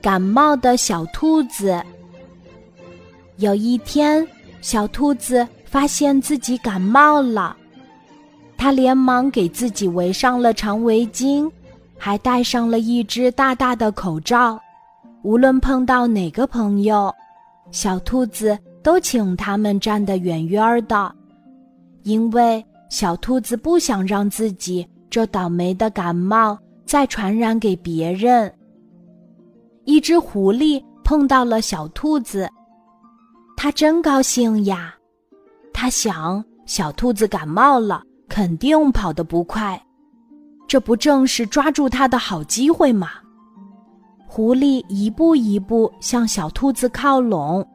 感冒的小兔子。有一天，小兔子发现自己感冒了，它连忙给自己围上了长围巾，还戴上了一只大大的口罩。无论碰到哪个朋友，小兔子都请他们站得远远的，因为小兔子不想让自己这倒霉的感冒再传染给别人。一只狐狸碰到了小兔子，它真高兴呀！它想，小兔子感冒了，肯定跑得不快，这不正是抓住它的好机会吗？狐狸一步一步向小兔子靠拢。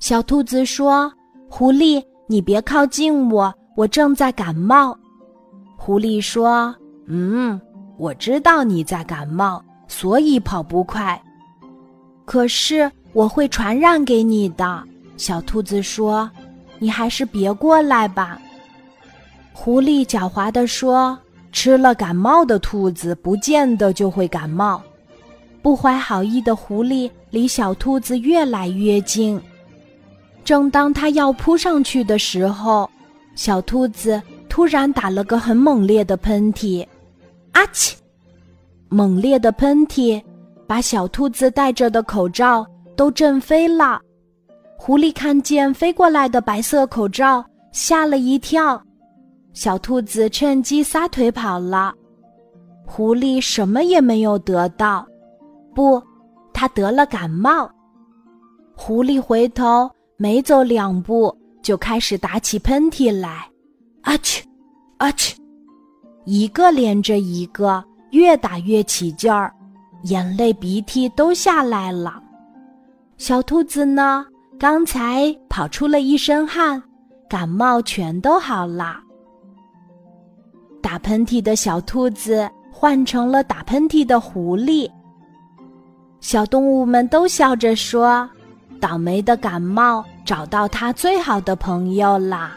小兔子说：“狐狸，你别靠近我，我正在感冒。”狐狸说：“嗯，我知道你在感冒，所以跑不快。可是我会传染给你的。”小兔子说：“你还是别过来吧。”狐狸狡猾地说：“吃了感冒的兔子，不见得就会感冒。”不怀好意的狐狸离小兔子越来越近，正当它要扑上去的时候，小兔子突然打了个很猛烈的喷嚏，啊嚏！猛烈的喷嚏把小兔子戴着的口罩都震飞了。狐狸看见飞过来的白色口罩，吓了一跳，小兔子趁机撒腿跑了。狐狸什么也没有得到。不，他得了感冒。狐狸回头没走两步，就开始打起喷嚏来，啊嚏，啊嚏，一个连着一个，越打越起劲儿，眼泪鼻涕都下来了。小兔子呢，刚才跑出了一身汗，感冒全都好了。打喷嚏的小兔子换成了打喷嚏的狐狸。小动物们都笑着说：“倒霉的感冒找到它最好的朋友啦！”